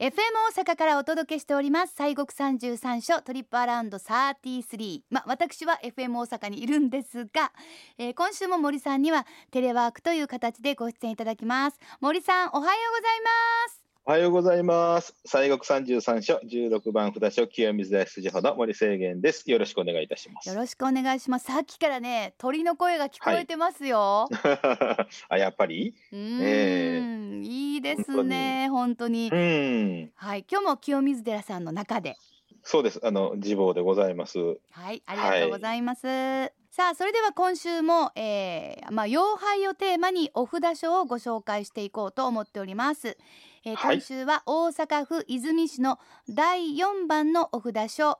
FM 大阪からお届けしております。西国三十三所トリップアラウンド33まあ私は FM 大阪にいるんですが、えー、今週も森さんにはテレワークという形でご出演いただきます。森さんおはようございます。おはようございます。西国三十三所十六番札所清水大筋ほど森清源です。よろしくお願いいたします。よろしくお願いします。さっきからね鳥の声が聞こえてますよ、はい、あやっぱり？うん、えー、いいですね本当に。はい今日も清水寺さんの中で。そうです。あの自坊でございます。はいありがとうございます、はい。さあそれでは今週も、えー、まあ妖拝をテーマにお札書をご紹介していこうと思っております、えー、今週は大阪府和泉市の第4番のお札書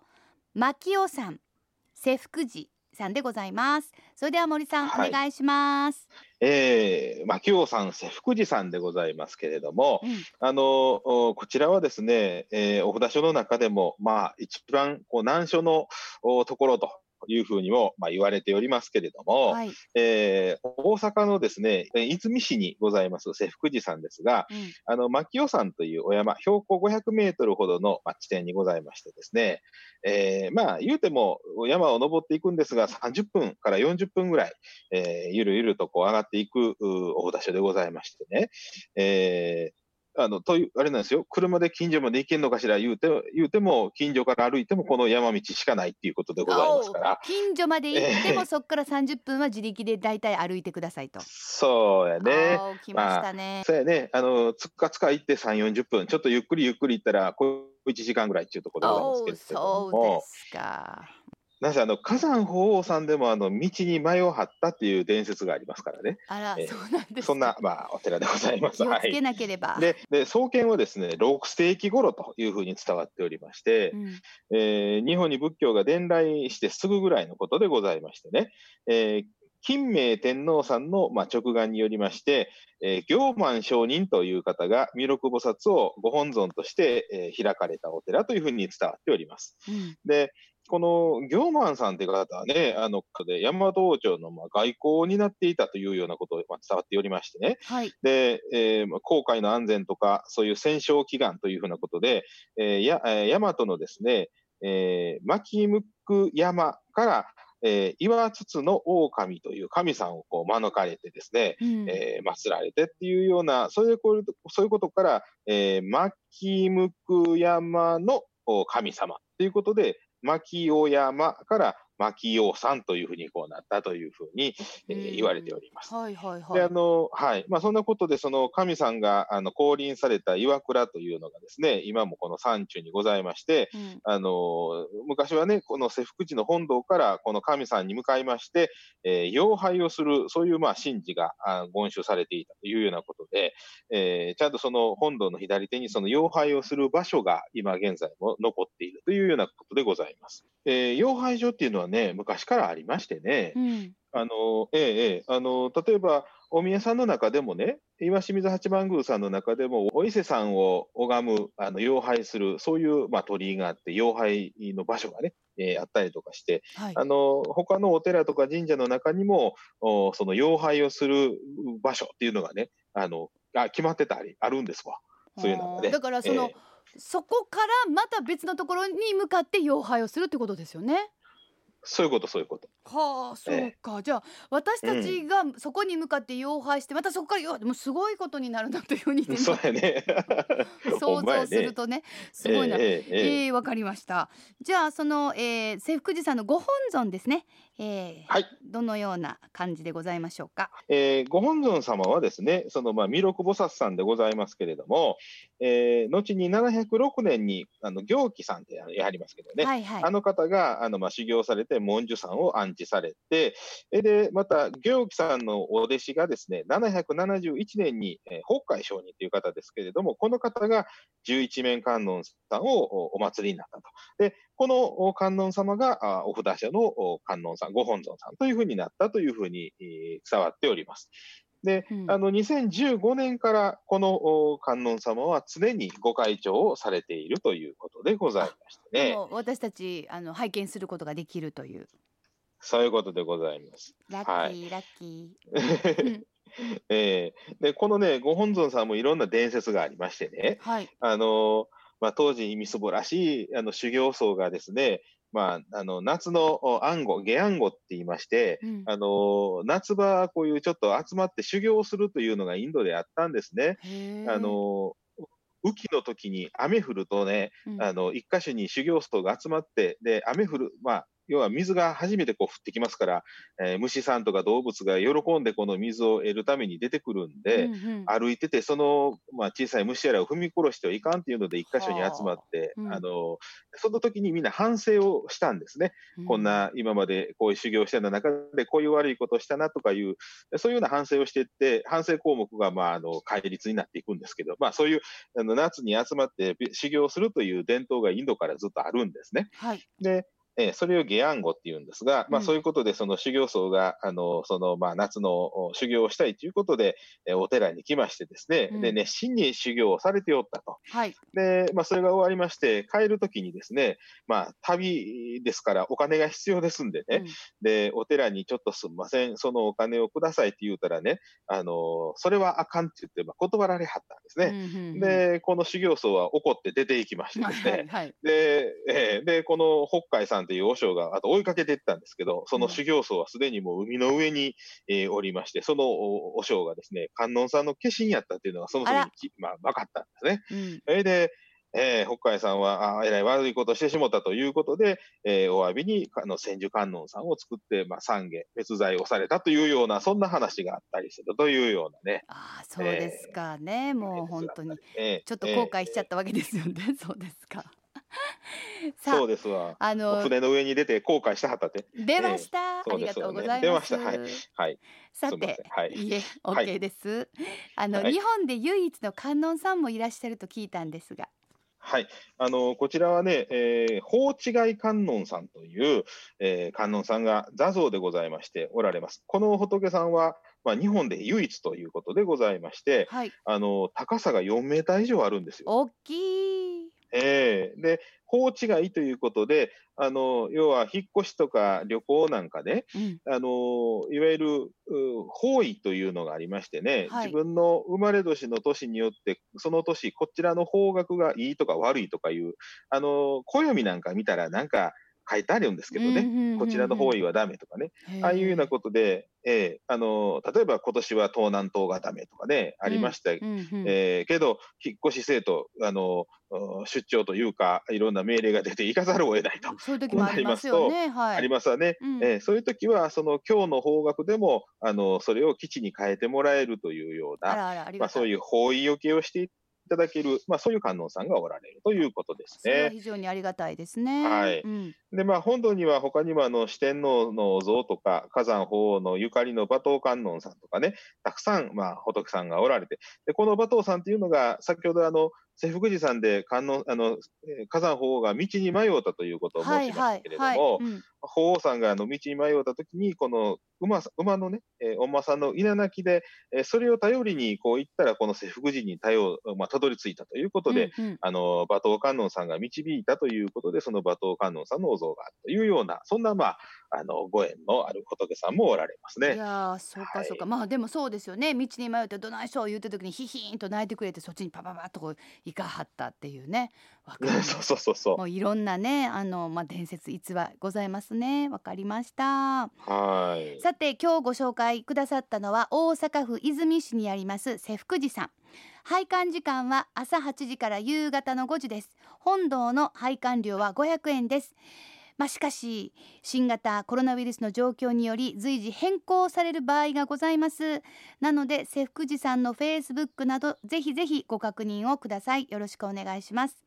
牧尾さん瀬福寺さんでございます。それでは森さん、はい、お願いします。えー、牧尾さん瀬福寺さんでございますけれども、うん、あのこちらはですね、えー、お札書の中でもまあ一番こう難所のところとというふうにも、まあ、言われておりますけれども、はい、えー、大阪のですね、和泉市にございます瀬福寺さんですが、うん、あの、牧尾山というお山、標高500メートルほどの、まあ、地点にございましてですね、えー、まあ、言うても山を登っていくんですが、30分から40分ぐらい、えー、ゆるゆるとこう上がっていくお札所でございましてね、えー、あの、という、あれなんですよ。車で近所まで行けんのかしら言うて、言うても、近所から歩いてもこの山道しかないっていうことでございますから。近所まで行っても、そこから30分は自力で大体歩いてくださいと。そうやね。来ましたね。まあ、そうやね。あの、つっかつか行って3、40分。ちょっとゆっくりゆっくり行ったら、こう1時間ぐらいっていうところでございますけれども。そうですか。なぜあの火山法王さんでもあの道に迷を張ったっていう伝説がありますからね。あら、えー、そうなんですそんなまあお寺でございます。気をつけなければ。はい、でで創建はですね6世紀頃というふうに伝わっておりまして、うん、えー、日本に仏教が伝来してすぐぐらいのことでございましてね。えー金明天皇さんの、まあ、直眼によりまして、えー、行満上人という方が弥勒菩薩をご本尊として、えー、開かれたお寺というふうに伝わっております。うん、で、この行満さんという方はね、あの、で、大和王朝のまあ外交を担っていたというようなことをまあ伝わっておりましてね。はい。で、えー、航海の安全とか、そういう戦勝祈願というふうなことで、えー、や、えー、大和のですね、えー、牧向山から、えー、岩筒の狼という神さんをこう招かれてですね、うん、えー、祀られてっていうような、そういうそういうことから、えー、牧向山の神様ということで、牧尾山から牧陽さんというふうにこうなったというふうに、えー、言われております。はいはいはい。で、あの、はい。まあ、そんなことで、その神さんが、あの、降臨された岩倉というのがですね、今もこの山中にございまして、うん、あの、昔はね、この瀬福寺の本堂からこの神さんに向かいまして、えー、妖拝をする、そういうまあ神事があ言収されていたというようなことで、えー、ちゃんとその本堂の左手にその妖拝をする場所が今現在も残っているというようなことでございます。えー、妖拝所っていうのはね、昔からありましてね、うん、あの、ええ、ええ、あの、例えば、お宮さんの中でもね、岩清水八幡宮さんの中でも、お伊勢さんを拝む、あの、妖拝する、そういう、まあ、鳥居があって、妖拝の場所がね、えー、あったりとかして、はい、あの、他のお寺とか神社の中にも、おその妖拝をする場所っていうのがね、あの、あ決まってたり、あるんですわ。そういうのがね。だからその、えー、そこからまた別のところに向かって妖拝をするってことですよね。そういうこと、そういうこと。はあ、そうか。じゃあ、私たちがそこに向かって妖拝して、またそこから、よでもすごいことになるなというふうに ね、そうやね。想像するとね、すごいな。ええええわかりました。じゃあ、その、えー、瀬福寺さんのご本尊ですね。えー、はい。どのような感じでございましょうか？えー、ご本尊様はですね、その、まあ、弥勒菩薩さんでございますけれども、えー、後に706年に、あの、行基さんってやはりますけどね、はいはい、あの方が、あの、まあ、修行されて、文殊さんを安置されて、で、また、行基さんのお弟子がですね、771年に、えー、北海上人という方ですけれども、この方が十一面観音さんをお祭りになったと。で、この観音様がお札所の観音さん、ご本尊さんというふうになったというふうに伝わっております。で、うん、あの、2015年からこの観音様は常にご会長をされているということでございましてね。私たち、あの、拝見することができるという。そういうことでございます。ラッキー、はい、ラッキー。えー、でこのねご本尊さんもいろんな伝説がありましてね、はい、あのまあ、当時みすぼらしいあの修行僧がですね、まあ、あの夏の暗号、下暗号って言いまして、うん、あの夏場、こういうちょっと集まって修行するというのがインドであったんですね。あの雨季の時に雨降るとね、うん、あの一箇所に修行僧が集まって、で雨降る、まあ、要は水が初めてこう降ってきますから、えー、虫さんとか動物が喜んでこの水を得るために出てくるんで、うんうん、歩いてて、その、まあ、小さい虫やらを踏み殺してはいかんっていう。ので、一箇所に集まって、うん、あの、その時にみんな反省をしたんですね。うん、こんな今までこういう修行してた中で、こういう悪いことをしたなとかいう、そういうような反省をしていって、反省項目が、まあ、あの、戒律になっていくんですけど、まあ、そういう、あの、夏に集まって修行するという伝統がインドからずっとあるんですね。はい、で、えー、それを下暗語って言うんですが、まあ、そういうことで、その修行僧が、あの、その、まあ、夏の修行をしたいということで、えー、お寺に来ましてですね、うん、で、熱心に修行をされておったと。はい。で、まあ、それが終わりまして、帰るときにですね、まあ、旅ですからお金が必要ですんでね、うん、で、お寺にちょっとすみません、そのお金をくださいって言うたらね、あの、それはあかんって言って、まあ、断られはったんですね。うんうんうん、で、この修行僧は怒って出て行きましてですね、はいはい、で、えー、で、この北海さんという和尚が、あと追いかけていったんですけど、その修行僧はすでにもう海の上に、えー、おりまして、その和尚がですね、観音さんの化身やったっていうのがその時にまあ、分かったんですね。うん、それで、えー、北海さんは、あえらい悪いことをしてしもったということで、えー、お詫びに、あの、千手観音さんを作って、まあ、懺悔、別罪をされたというような、そんな話があったりするというようなね。ああ、そうですかね、えー、もう本当に、えー、ちょっと後悔しちゃったわけですよね、そうですか。そうですわ。あの船の上に出て後悔したはったって。出ました、えー、ありがとうございます。出ました。はい。はい。さて、はい、いえ、OK です。はい、あの、はい、日本で唯一の観音さんもいらっしゃると聞いたんですが。はい、あのこちらはね、えー、法違い観音さんという、えー、観音さんが座像でございましておられます。この仏さんは、まあ、日本で唯一ということでございまして、はい、あの高さが4メーター以上あるんですよ。大きい。えー、で、法違いということで、あの、要は引っ越しとか旅行なんかで、うん、あの、いわゆる、方位というのがありましてね、はい、自分の生まれ年の年によって、その年、こちらの方角がいいとか悪いとかいう、あの、暦なんか見たらなんか、書いてあるんですけどね、こちらの方位はダメとかね、ああいうようなことで、えー、あの例えば今年は東南東がダメとかね、ありました、うんうん、えー、けど、引っ越し生徒あの、出張というか、いろんな命令が出て行かざるを得ないと。そういう時もありますよね。はい、ありますわね、うん、えー、そういう時は、その今日の方角でもあの、それを基地に変えてもらえるというような、まあ、そういう方位よけをしてただける、まあ、そういう観音さんがおられるということですね。非常にありがたいですね。はい。うん、で、まあ、本堂には他にもあの四天王の像とか、火山法王のゆかりの馬頭観音さんとかね、たくさん、まあ、仏さんがおられて、で、この馬頭さんというのが、先ほどあの、瀬福寺さんで観音あの火山法王が道に迷ったということを申しましたけれども、法王さんがあの道に迷ったときに、この馬馬のね、えー、お馬さんの稲鳴きで、えー、それを頼りにこう行ったら、この瀬福寺にたよ、まあ、たどり着いたということで、うんうん、あの馬頭観音さんが導いたということで、その馬頭観音さんのお像があるというような、そんな、まあ、あのご縁のある仏さんもおられますね。いやそうかそうか、はい、まあでもそうですよね。道に迷ってどないしょう言うて時にヒヒンと泣いてくれてそっちにパパパッとこう行かはったっていうね。わかる そうそうそうそう。もういろんなねあの、まあ、伝説逸話ございますね。わかりました。はい。さて今日ご紹介くださったのは大阪府和泉市にあります瀬福寺さん。拝観時間は朝8時から夕方の5時です。本堂の拝観料は500円ですまあ、しかし新型コロナウイルスの状況により随時変更される場合がございます。なので瀬福寺さんのフェイスブックなどぜひぜひご確認をください。よろしくお願いします。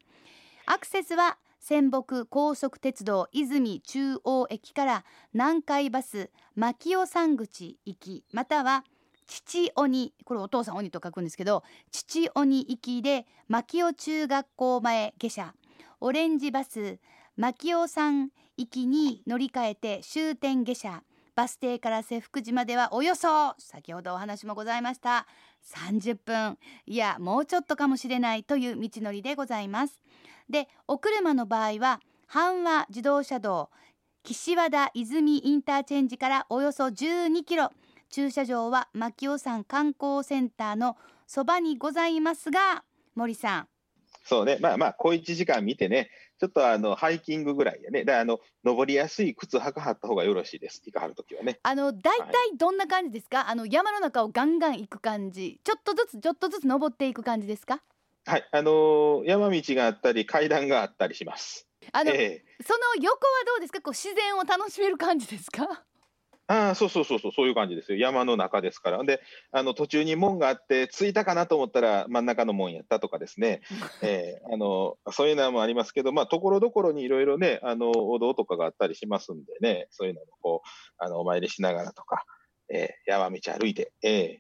アクセスは仙北高速鉄道泉中央駅から南海バス牧尾山口行きまたは父鬼これお父さん鬼と書くんですけど父鬼行きで牧尾中学校前下車。オレンジバス牧尾山行きに乗り換えて終点下車バス停から瀬福寺まではおよそ先ほどお話もございました30分いやもうちょっとかもしれないという道のりでございます。でお車の場合は阪和自動車道岸和田泉インターチェンジからおよそ12キロ駐車場は牧尾山観光センターのそばにございますが森さん。そうね。まあまあ小1時間見てねちょっとあのハイキングぐらいやね。だあの登りやすい靴履かはった方がよろしいです。行かはるときはね。あの大体どんな感じですか、はい、あの山の中をガンガン行く感じ。ちょっとずつちょっとずつ登っていく感じですか？はい。あのー、山道があったり階段があったりします。あの、えー、その横はどうですか？こう自然を楽しめる感じですか？ああ、そうそうそうそう、そういう感じですよ。山の中ですから。で、あの途中に門があって、着いたかなと思ったら真ん中の門やったとかですね、えー、あのそういうのもありますけど、まあ、ところどころにいろいろね、あのお堂とかがあったりしますんでね、そういうのもこうあのお参りしながらとか、えー、山道歩いて、えー、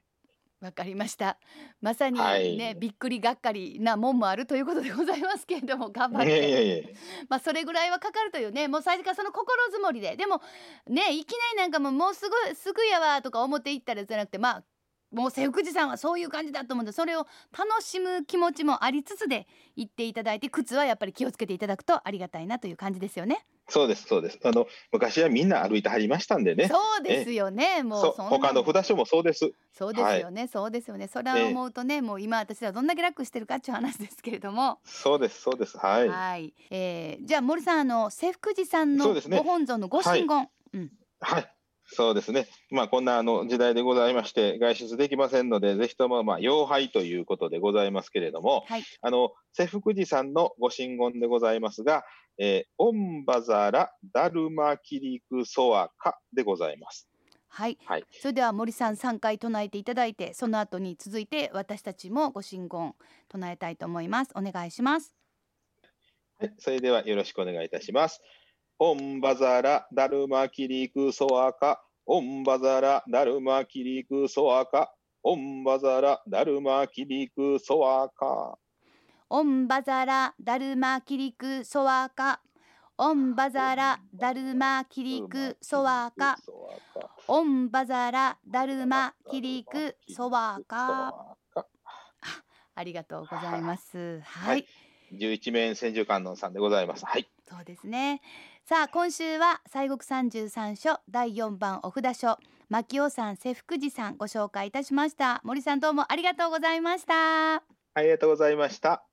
わかりました。まさにね、はい、びっくりがっかりなもんもあるということでございますけれども頑張って、まあそれぐらいはかかるというねもう最初からその心づもりで。でもねいきなりなんかももうすぐすぐやわとか思っていったらじゃなくてまあもう瀬福寺さんはそういう感じだと思うんでそれを楽しむ気持ちもありつつで言っていただいて靴はやっぱり気をつけていただくとありがたいなという感じですよね。そうですそうです。あの昔はみんな歩いてはりましたんでね。そうですよね。もう他の札所もそうです。そうですよね、はい、そうですよね。それは思うとね、もう今私はどんだけ楽してるかっていう話ですけれども。そうですそうです。はい、はい、えー、じゃあ森さんあの瀬福寺さんのご本尊のご神言、ね、はい、うん、はい。そうですね、まあ、こんなあの時代でございまして、外出できませんので、ぜひともまあ妖拝ということでございますけれども、はい、あの瀬福寺さんのご神言でございますが、えー、オンバザラダルマキリクソアカでございます。はい、はい、それでは森さん3回唱えていただいてその後に続いて私たちもご神言唱えたいと思います。お願いします。はい。それではよろしくお願いいたします。オンバザラダルマキリクソアカオンバザラダルマキリクソアカオンバザラダルマキリクソアカオンバザラダルマキリクソワカ。オンバザラダルマキリクソワカ。オンバザラダルマキリクソワカ。ありがとうございます。はい、十一面千手観音さんでございます。はい。そうですね。さあ今週は西国三十三所第四番お札所牧尾山瀬福寺さんご紹介いたしました。森さんどうもありがとうございました。ありがとうございました